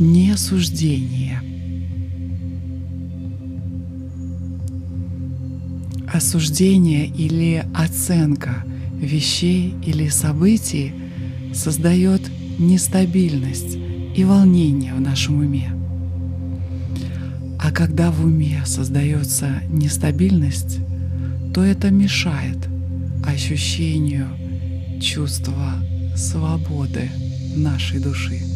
несуждение. Осуждение или оценка вещей или событий создает нестабильность и волнение в нашем уме. А когда в уме создается нестабильность, то это мешает ощущению чувства свободы нашей души.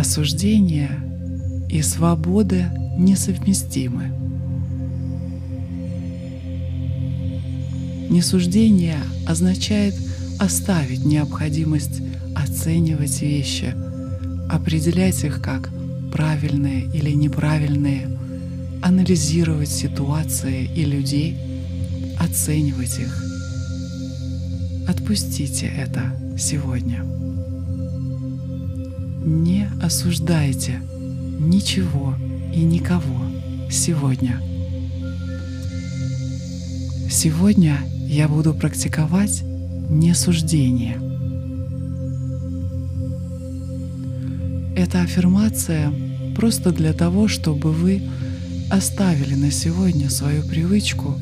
Осуждение и свобода несовместимы. Несуждение означает оставить необходимость оценивать вещи, определять их как правильные или неправильные, анализировать ситуации и людей, оценивать их. Отпустите это сегодня. Не осуждайте ничего и никого сегодня. Сегодня я буду практиковать несуждение. Эта аффирмация просто для того, чтобы вы оставили на сегодня свою привычку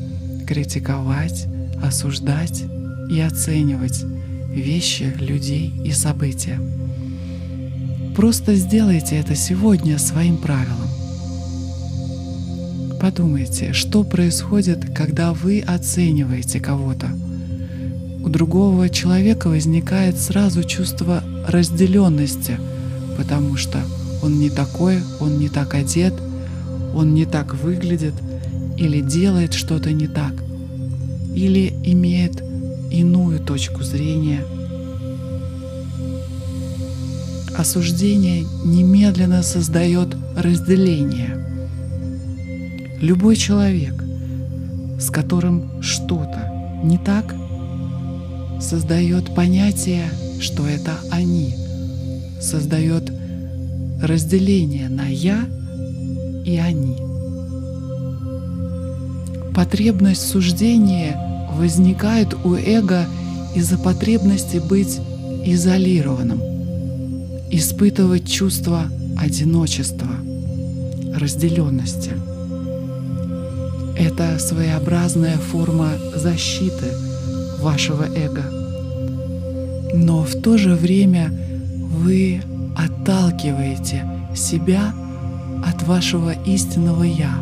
критиковать, осуждать и оценивать вещи, людей и события. Просто сделайте это сегодня своим правилом. Подумайте, что происходит, когда вы оцениваете кого-то. У другого человека возникает сразу чувство разделенности, потому что он не такой, он не так одет, он не так выглядит или делает что-то не так, или имеет иную точку зрения. Осуждение немедленно создает разделение – Любой человек, с которым что-то не так, создает понятие, что это они, создает разделение на я и они. Потребность суждения возникает у эго из-за потребности быть изолированным, испытывать чувство одиночества, разделенности – это своеобразная форма защиты вашего эго. Но в то же время вы отталкиваете себя от вашего истинного «я»,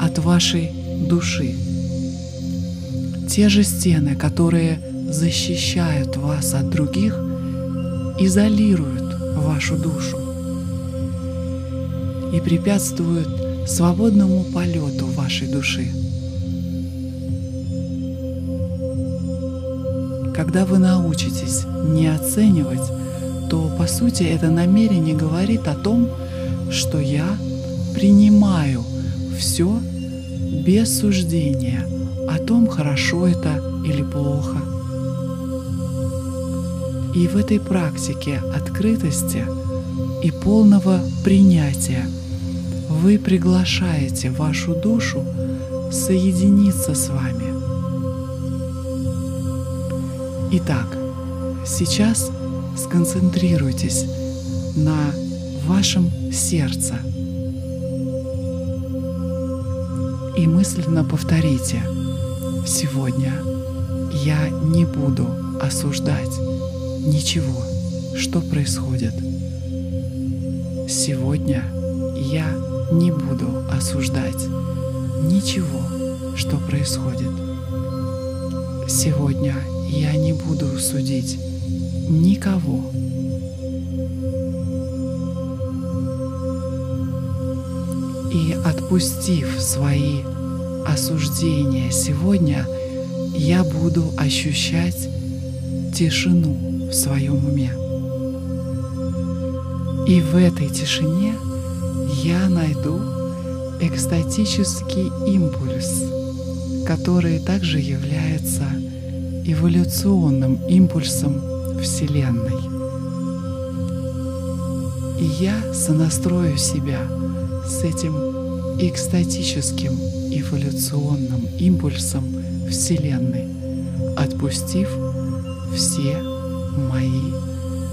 от вашей души. Те же стены, которые защищают вас от других, изолируют вашу душу и препятствуют свободному полету вашей души. Когда вы научитесь не оценивать, то по сути это намерение говорит о том, что я принимаю все без суждения о том, хорошо это или плохо. И в этой практике открытости и полного принятия – вы приглашаете вашу душу соединиться с вами. Итак, сейчас сконцентрируйтесь на вашем сердце. И мысленно повторите. «Сегодня я не буду осуждать ничего, что происходит. Сегодня я не буду осуждать ничего, что происходит. Сегодня я не буду судить никого. И отпустив свои осуждения сегодня, я буду ощущать тишину в своем уме. И в этой тишине – я найду экстатический импульс, который также является эволюционным импульсом Вселенной. И я сонастрою себя с этим экстатическим эволюционным импульсом Вселенной, отпустив все мои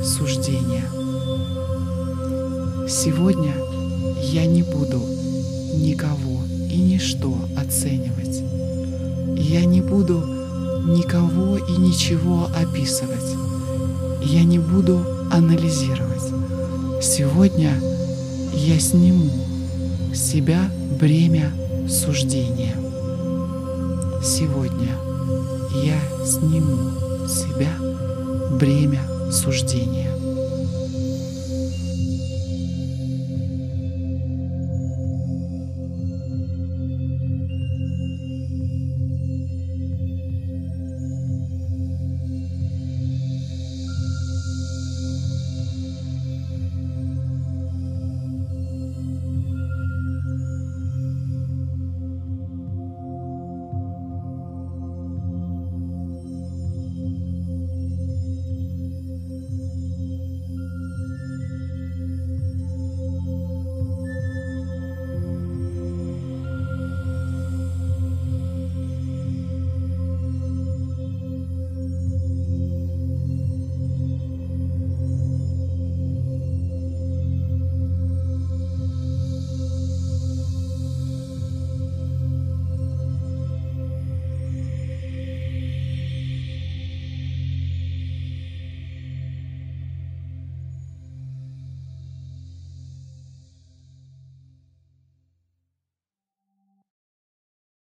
суждения. Сегодня я не буду никого и ничто оценивать. Я не буду никого и ничего описывать. Я не буду анализировать. Сегодня я сниму с себя бремя суждения. Сегодня я сниму себя бремя суждения.